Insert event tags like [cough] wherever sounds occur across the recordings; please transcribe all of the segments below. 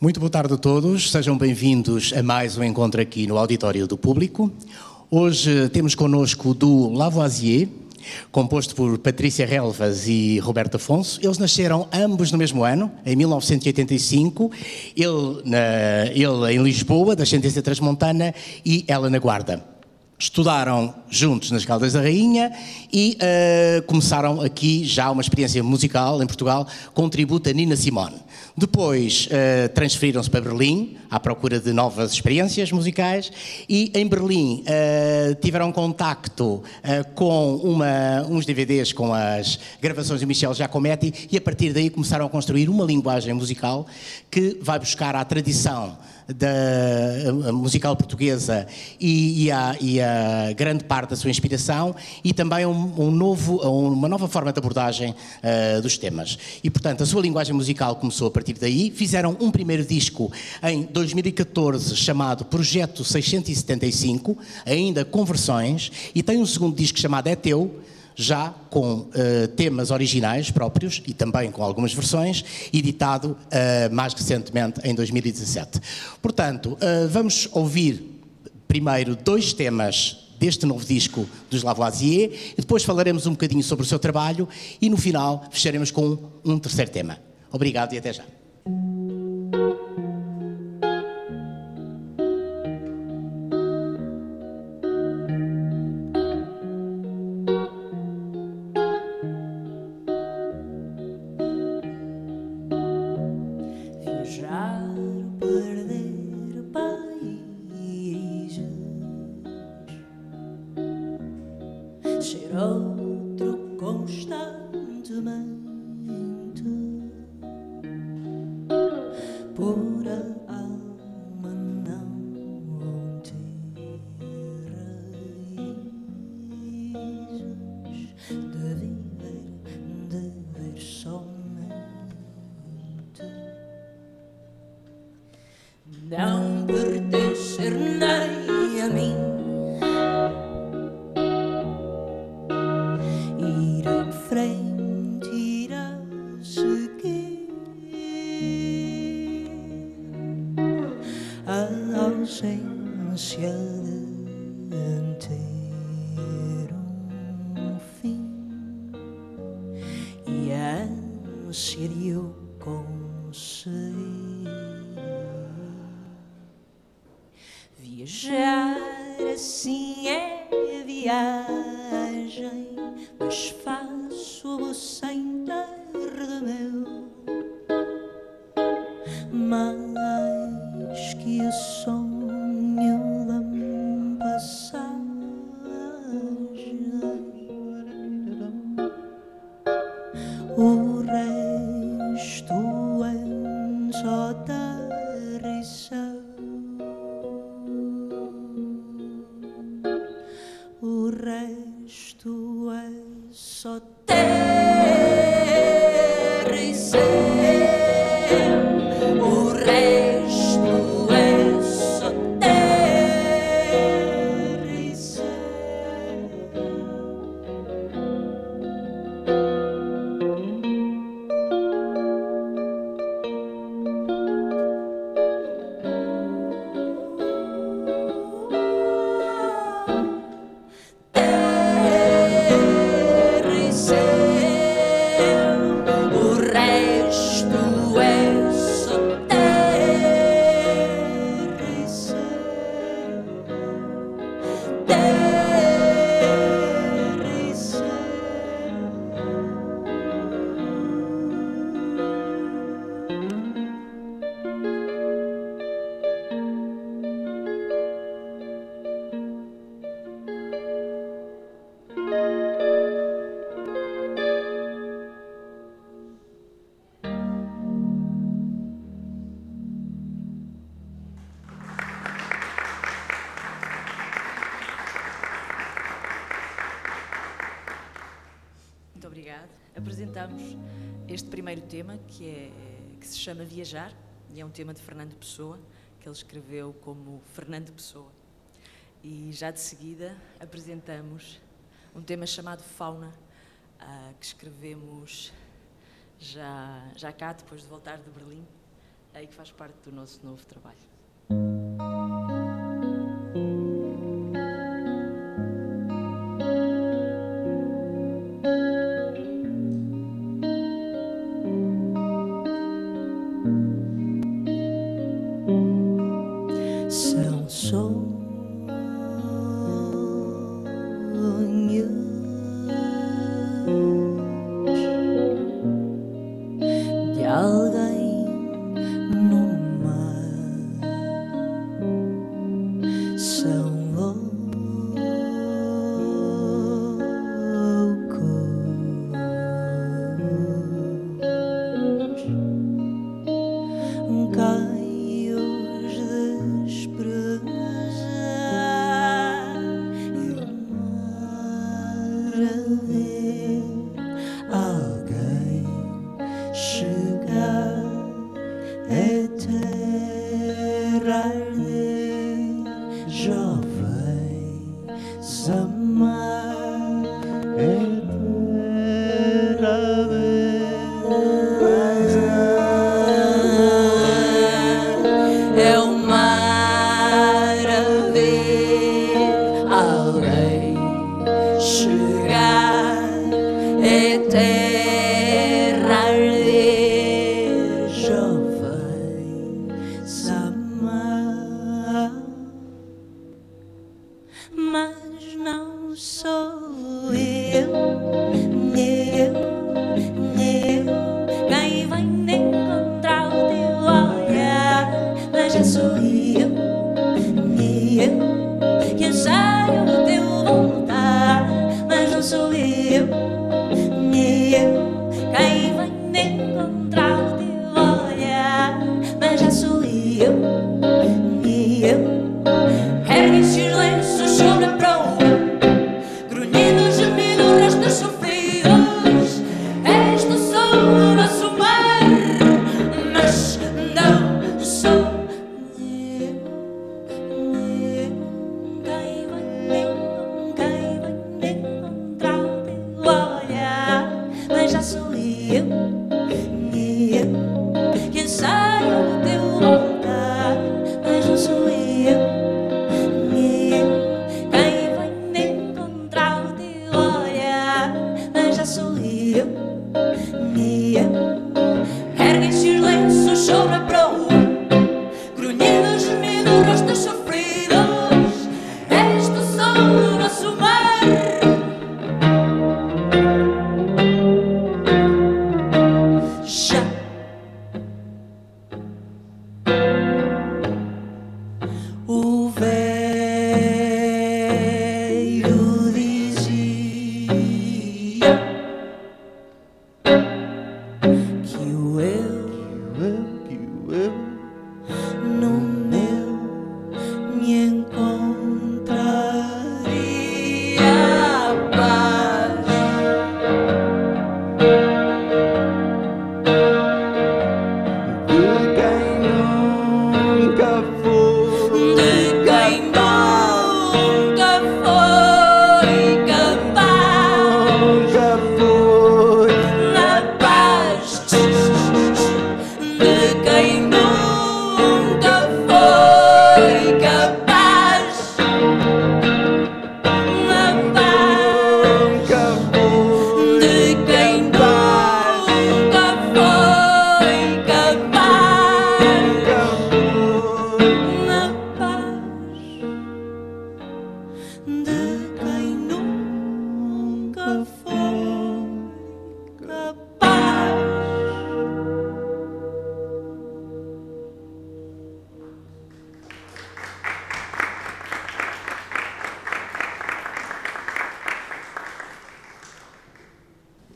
Muito boa tarde a todos, sejam bem-vindos a mais um encontro aqui no Auditório do Público. Hoje temos connosco do Lavoisier, composto por Patrícia Relvas e Roberto Afonso. Eles nasceram ambos no mesmo ano, em 1985, ele, na, ele em Lisboa, da ascendência transmontana, e ela na Guarda. Estudaram juntos nas Caldas da Rainha e uh, começaram aqui já uma experiência musical em Portugal com tributo a Nina Simone. Depois uh, transferiram-se para Berlim à procura de novas experiências musicais e em Berlim uh, tiveram contacto com uma, uns DVDs com as gravações de Michel Giacometti e a partir daí começaram a construir uma linguagem musical que vai buscar a tradição da musical portuguesa e, e, a, e, a, grande parte da sua inspiração e também um, um novo, uma nova forma de abordagem uh, dos temas. E, portanto, a sua linguagem musical começou a partir daí. Fizeram um primeiro disco em 2014 chamado Projeto 675, ainda com versões, e tem um segundo disco chamado É Teu, já com uh, temas originais próprios e também com algumas versões, editado uh, mais recentemente em 2017. Portanto, uh, vamos ouvir primeiro dois temas deste novo disco dos Lavoisier depois falaremos um bocadinho sobre o seu trabalho e no final fecharemos com um terceiro tema. Obrigado e até já. Tema que, é, que se chama Viajar, e é um tema de Fernando Pessoa, que ele escreveu como Fernando Pessoa. E já de seguida apresentamos um tema chamado Fauna, uh, que escrevemos já, já cá, depois de voltar de Berlim, e que faz parte do nosso novo trabalho.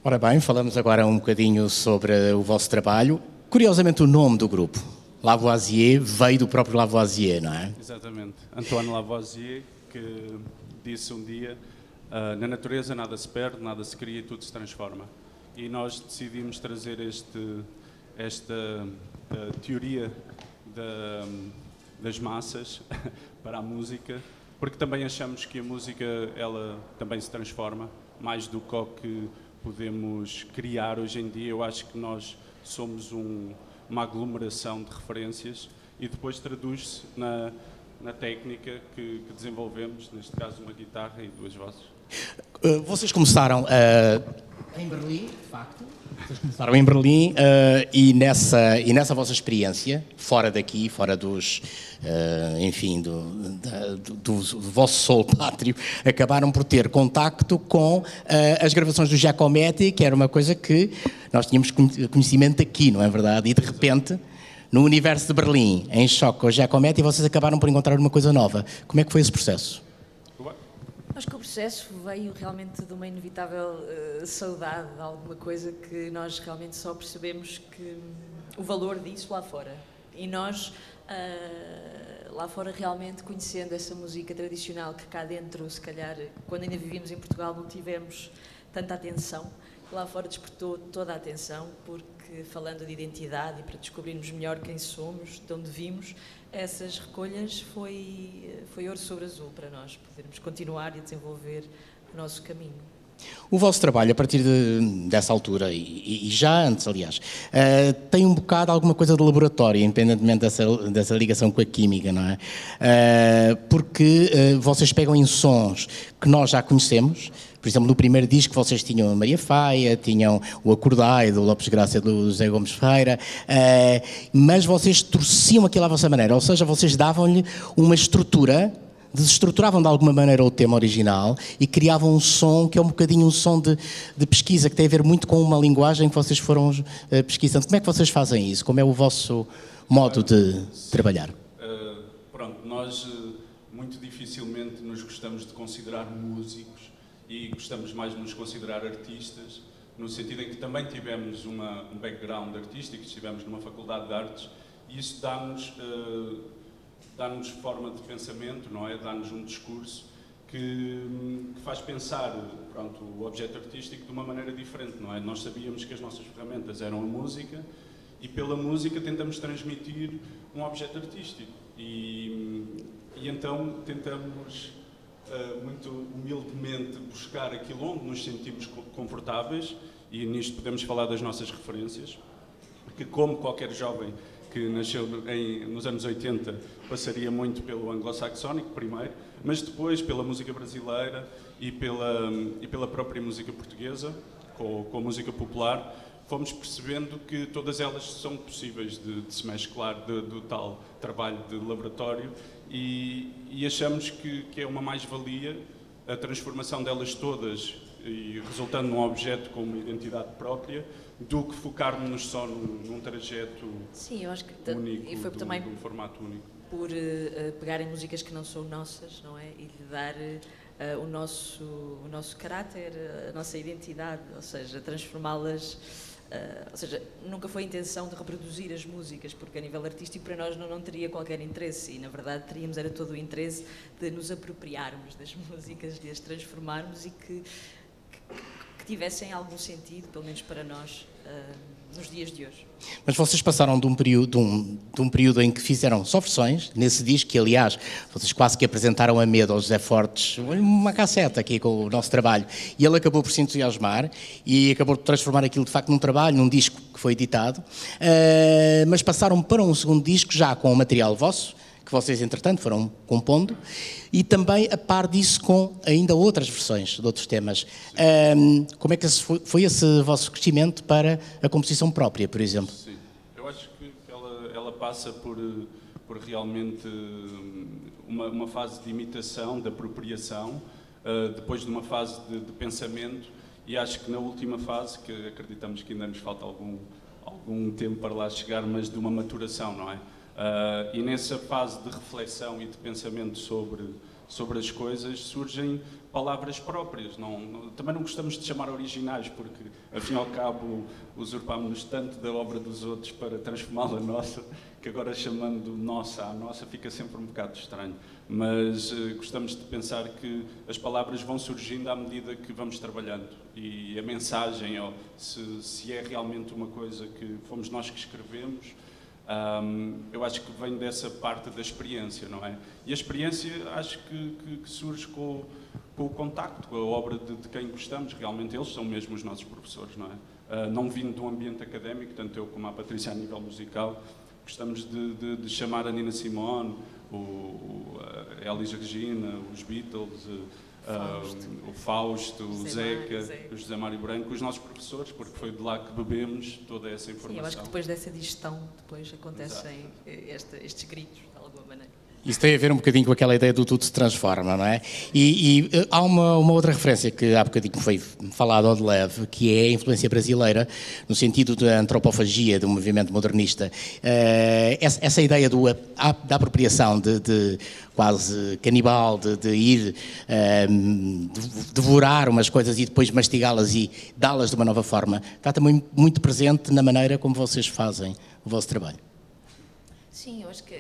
Ora bem, falamos agora um bocadinho sobre o vosso trabalho. Curiosamente, o nome do grupo, Lavoisier, veio do próprio Lavoisier, não é? Exatamente. Antoine Lavoisier, que disse um dia: uh, na natureza nada se perde, nada se cria tudo se transforma. E nós decidimos trazer este, esta uh, teoria da, das massas [laughs] para a música, porque também achamos que a música ela também se transforma mais do que podemos criar hoje em dia. Eu acho que nós somos um, uma aglomeração de referências e depois traduz-se na, na técnica que, que, desenvolvemos, neste caso uma guitarra e duas vozes. Uh, vocês começaram uh, em Berlim, de facto. Vocês começaram em Berlim uh, e, nessa, e nessa vossa experiência, fora daqui, fora dos, uh, enfim, do, da, do, do, vosso sol pátrio, acabaram por ter contacto com uh, as gravações do Giacometti, que era uma coisa que nós tínhamos conhecimento aqui, não é verdade? E de repente no universo de Berlim, em choque com o Giacometti, vocês acabaram por encontrar uma coisa nova. Como é que foi esse processo? Acho que o processo veio realmente de uma inevitável uh, saudade de alguma coisa que nós realmente só percebemos que um, o valor disso lá fora. E nós, uh, lá fora, realmente conhecendo essa música tradicional que cá dentro, se calhar, quando ainda vivíamos em Portugal, não tivemos tanta atenção lá fora despertou toda a atenção, porque falando de identidade e para descobrirmos melhor quem somos, de onde vimos, essas recolhas foi, foi ouro sobre azul para nós, podermos continuar e desenvolver o nosso caminho. O vosso trabalho, a partir de, dessa altura, e, e, já antes, aliás, uh, tem um bocado alguma coisa de laboratório, independentemente dessa, dessa ligação com a química, não é? Uh, porque uh, vocês pegam em sons que nós já conhecemos, por exemplo, no primeiro disco vocês tinham a Maria Faia, tinham o Acordai do Lopes Graça do José Gomes Ferreira, uh, mas vocês torciam aquilo à vossa maneira, ou seja, vocês davam-lhe uma estrutura desestruturavam de alguma maneira o tema original e criavam um som que é um bocadinho um som de, de pesquisa, que tem a ver muito com uma linguagem que vocês foram uh, pesquisando. Como é que vocês fazem isso? Como é o vosso modo de trabalhar? Uh, pronto, nós muito dificilmente nos gostamos de considerar músicos e gostamos mais de nos considerar artistas, no sentido em que também tivemos uma, um background artístico, estivemos numa faculdade de artes, e isso dá-nos uh, dá-nos forma de pensamento, não é? Dá-nos um discurso que, que, faz pensar pronto, o objeto artístico de uma maneira diferente, não é? Nós sabíamos que as nossas ferramentas eram a música e pela música tentamos transmitir um objeto artístico e, e então tentamos muito humildemente buscar aquilo onde nos sentimos confortáveis e nisto podemos falar das nossas referências, que como qualquer jovem que nasceu em, nos anos 80 passaria muito pelo anglo-saxónico primeiro, mas depois pela música brasileira e pela, e pela própria música portuguesa, com, com a música popular, fomos percebendo que todas elas são possíveis de, de se mesclar do tal trabalho de laboratório e, e achamos que, que, é uma mais-valia a transformação delas todas e resultando num objeto com uma identidade própria do que focarmos só num, num trajeto Sim, eu acho que único, e foi de, também um formato único. Por uh, pegarem músicas que não são nossas, não é? E lhe dar uh, o, nosso, o nosso caráter, a nossa identidade, ou seja, transformá-las Uh, ou seja, nunca foi a intenção de reproduzir as músicas, porque a nível artístico para nós não, não teria qualquer interesse. E, na verdade, teríamos era todo o interesse de nos apropriarmos das [laughs] músicas, de as transformarmos e que, que, que tivessem algum sentido, pelo menos para nós, nos dias de hoje. Mas vocês passaram de um, período, de, um, de um período em que fizeram só versões, nesse disco, que aliás, vocês quase que apresentaram a medo ao José Fortes, uma casseta aqui com o nosso trabalho, e ele acabou por se entusiasmar e acabou por transformar aquilo de facto num trabalho, num disco que foi editado, uh, mas passaram para um segundo disco já com o material vosso, que vocês, entretanto, foram compondo, e também a par disso com ainda outras versões de outros temas. Um, como é que esse foi, foi, esse vosso crescimento para a composição própria, por exemplo? Sim, eu acho que ela, ela passa por, por realmente uma, uma, fase de imitação, de apropriação, uh, depois de uma fase de, de pensamento, e acho que na última fase, que acreditamos que ainda nos falta algum, algum tempo para lá chegar, mas de uma maturação, não é? Uh, e nessa fase de reflexão e de pensamento sobre, sobre as coisas surgem palavras próprias. Não, não, também não gostamos de chamar originais, porque, afinal de cabo, usurpámos-nos tanto da obra dos outros para transformá-la [laughs] nossa, que agora chamando nossa à nossa fica sempre um bocado estranho. Mas uh, gostamos de pensar que as palavras vão surgindo à medida que vamos trabalhando. E a mensagem, ou se, se é realmente uma coisa que fomos nós que escrevemos, um, eu acho que vem dessa parte da experiência, não é? E a experiência acho que, que, que surge com, com, o contacto, com a obra de, de, quem gostamos. Realmente eles são mesmo os nossos professores, não é? uh, não vindo do ambiente académico, tanto eu como a Patrícia a nível musical, gostamos de, de, de chamar a Nina Simone, o, o, a Elis Regina, os Beatles, Fausto. Uh, o Fausto, o Zeca, o José Mário Branco, os nossos professores, porque foi de lá que bebemos toda essa informação. Sim, eu acho que depois dessa digestão, depois acontecem esta, estes gritos, de alguma maneira. Isso tem a ver um bocadinho com aquela ideia do tudo se transforma, não é? E, e uh, há uma, uma, outra referência que há bocadinho foi falada de leve, que é a influência brasileira, no sentido da antropofagia, do movimento modernista. Uh, essa, essa, ideia do, a, da apropriação, de, de quase canibal, de, de ir uh, devorar umas coisas e depois mastigá-las e dá-las de uma nova forma, está também muito presente na maneira como vocês fazem o vosso trabalho. Sim, eu acho que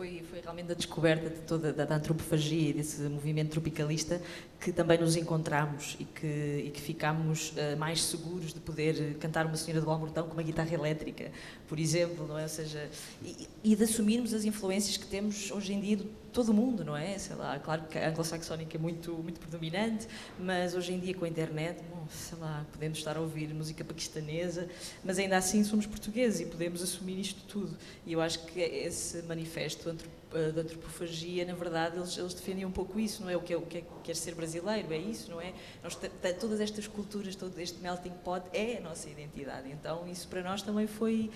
foi, foi realmente a descoberta de toda da, da antropofagia e desse movimento tropicalista que também nos encontramos e que, e que ficámos uh, mais seguros de poder cantar uma Senhora do Almortão com uma guitarra elétrica, por exemplo, não é? Ou seja, e, e de assumirmos as influências que temos hoje em dia todo mundo, não é? Sei lá, claro que a anglo-saxónica é muito, muito predominante, mas hoje em dia com a internet, bom, sei lá, podemos estar a ouvir música paquistanesa, mas ainda assim somos portugueses e podemos assumir isto tudo. E eu acho que esse manifesto eh, da antropofagia, na verdade, eles, eles defendem um pouco isso, não é? O que é, o que é, quer ser brasileiro, é isso, não é? Nós, todas estas culturas, todo este melting pot é a nossa identidade. Então, isso para nós também foi,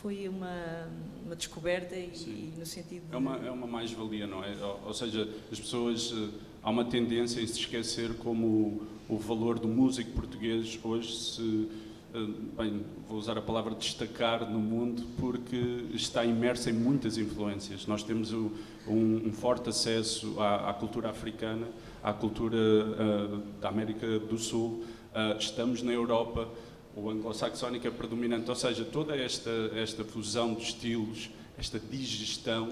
foi uma, uma descoberta e, e, no sentido. De... É uma, é uma mais-valia, não é? Ou, ou, seja, as pessoas. Eh, há uma tendência em se esquecer como o, o valor do músico português hoje se eh, bem, vou usar a palavra destacar no mundo, porque está imerso em muitas influências. Nós temos um, um forte acesso à, à, cultura africana, à cultura uh, da América do Sul, uh, estamos na Europa, o anglo-saxónico é predominante, ou seja, toda esta, esta fusão de estilos, esta digestão,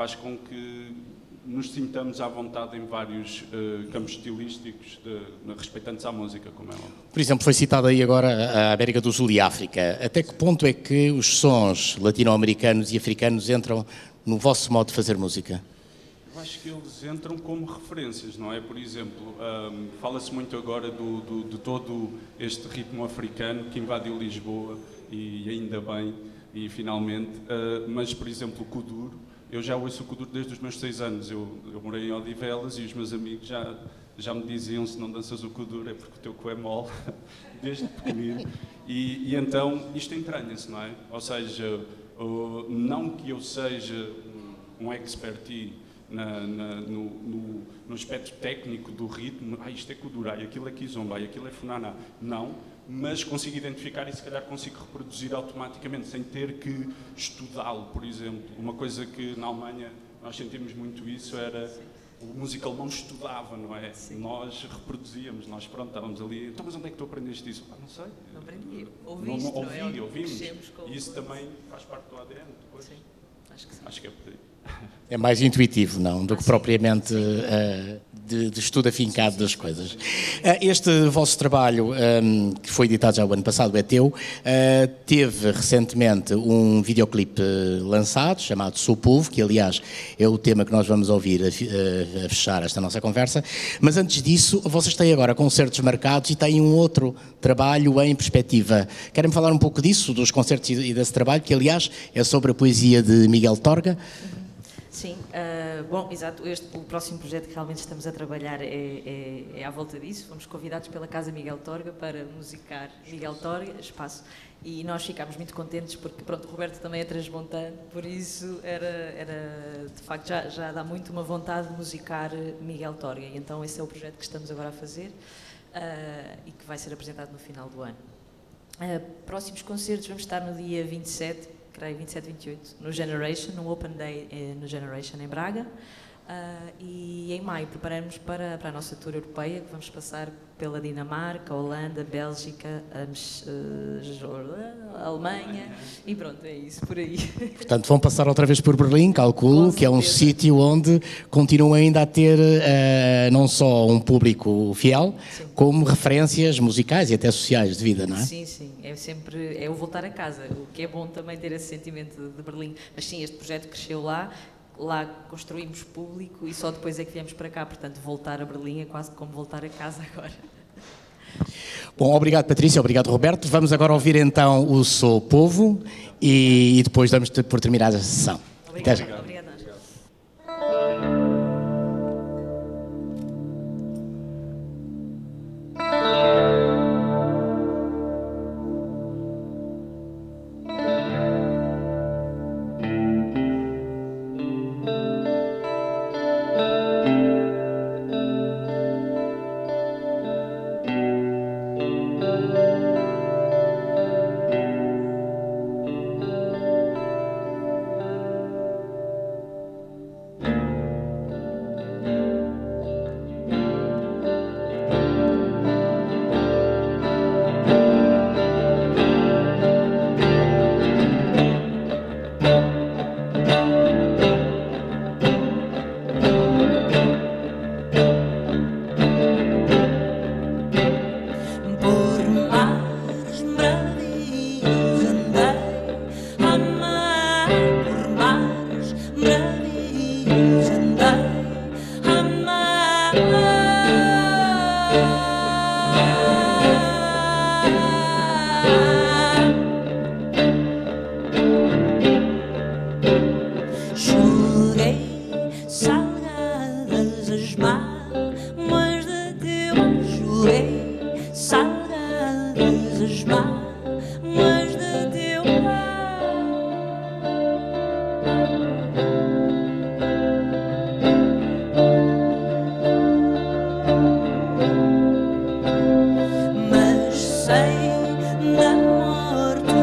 faz com que nos sintamos à vontade em vários uh, campos estilísticos de, respeitantes à música, como é óbvio. Por exemplo, foi citada aí agora a América do Sul e África. Até que ponto é que os sons latino-americanos e africanos entram no vosso modo de fazer música? Eu acho que eles entram como referências, não é? Por exemplo, um, fala-se muito agora do, do, de todo este ritmo africano que invadiu Lisboa, e ainda bem, e finalmente, uh, mas, por exemplo, o Kuduro, eu já ouço o Kuduro desde os meus seis anos. Eu, eu morei em Odivelas e os meus amigos já, já me diziam: se não danças o Kuduro é porque o teu cu é mole, [laughs] desde pequenino. E, e então isto entranha-se, não é? Ou seja, não que eu seja um expert na, na, no, no, no, aspecto técnico do ritmo, ah, isto é Kuduro, aquilo é Kizomba, aquilo é Funaná. Não mas consigo identificar e se calhar consigo reproduzir automaticamente, sem ter que estudá-lo, por exemplo. Uma coisa que na Alemanha nós sentimos muito isso era o músico alemão estudava, não é? Sim. Nós reproduzíamos, nós pronto, estávamos ali, então mas onde é que tu aprendeste isso? Ah, não sei. Não aprendi, ouviste, não, não, ouvi, não é? ouvimos. E isso também faz parte do ADN depois. Sim, acho que sim. Acho que é por aí. É mais intuitivo, não, do que propriamente uh, de, de, estudo afincado das coisas. Uh, este vosso trabalho, um, ehm, que foi editado já o ano passado, é teu, uh, teve recentemente um videoclipe lançado, chamado Sou Povo, que aliás é o tema que nós vamos ouvir a, a, fechar esta nossa conversa. Mas antes disso, vocês têm agora concertos marcados e têm um outro trabalho em perspectiva. Querem falar um pouco disso, dos concertos e desse trabalho, que aliás é sobre a poesia de Miguel Torga? Sim, uh, bom, exato. Este, o próximo projeto que realmente estamos a trabalhar é, é, é, à volta disso. Fomos convidados pela Casa Miguel Torga para musicar Miguel Torga, espaço, e nós ficámos muito contentes porque, pronto, o Roberto também é transmontano, por isso era, era de facto, já, já dá muito uma vontade de musicar Miguel Torga. E então esse é o projeto que estamos agora a fazer uh, e que vai ser apresentado no final do ano. Uh, próximos concertos, vamos estar no dia 27 creio, 27, 28, no Generation, no Open Day eh, no Generation em Braga. Uh, e em maio preparamos para, para a nossa tour europeia, que vamos passar pela Dinamarca, Holanda, Bélgica, uh, Alemanha e pronto, é isso, por aí. [laughs] Portanto, vão passar outra vez por Berlim, calculo, que é um sítio onde continuam ainda a ter uh, não só um público fiel, sim. como referências musicais e até sociais de vida, não é? Sim, sim, é sempre, é o voltar a casa, o que é bom também ter esse sentimento de Berlim. Mas sim, este projeto cresceu lá, lá construímos público e só depois é que viemos para cá. Portanto, voltar a Berlim é quase como voltar a casa agora. Bom, obrigado Patrícia, obrigado Roberto. Vamos agora ouvir então o Sou Povo e, e depois damos por terminada a sessão. mi amor.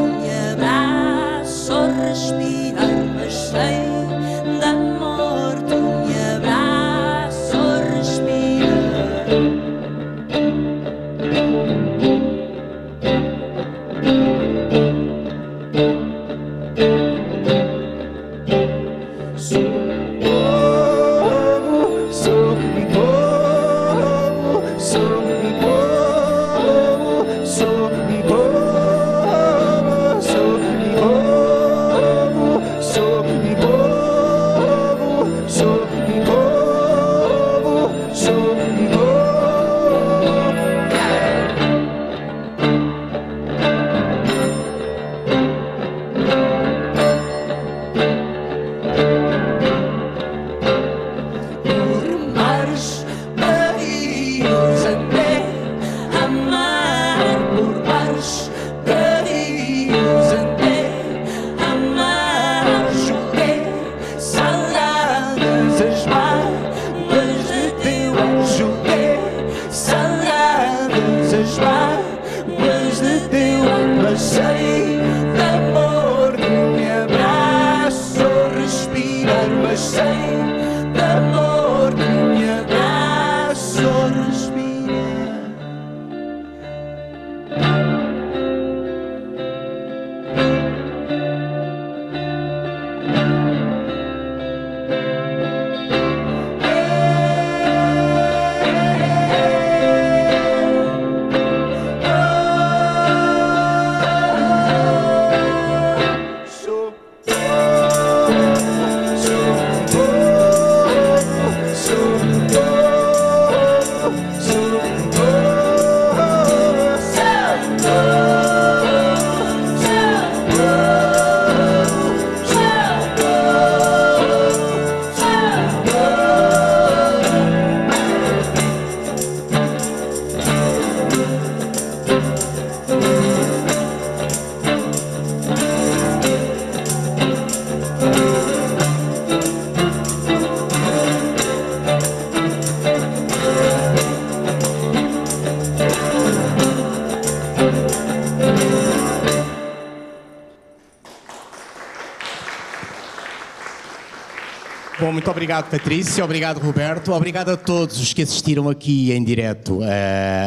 Obrigada. obrigado, Patrícia. Obrigado, Roberto. Obrigado a todos os que assistiram aqui em direto uh,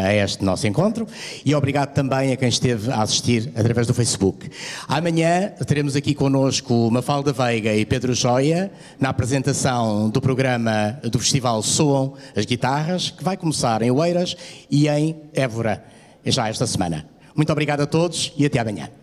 a este nosso encontro e obrigado também a quem esteve a assistir através do Facebook. Amanhã teremos aqui connosco Mafalda Veiga e Pedro Joia na apresentação do programa do Festival Soam as Guitarras, que vai começar em Oeiras e em Évora já esta semana. Muito obrigado a todos e até amanhã.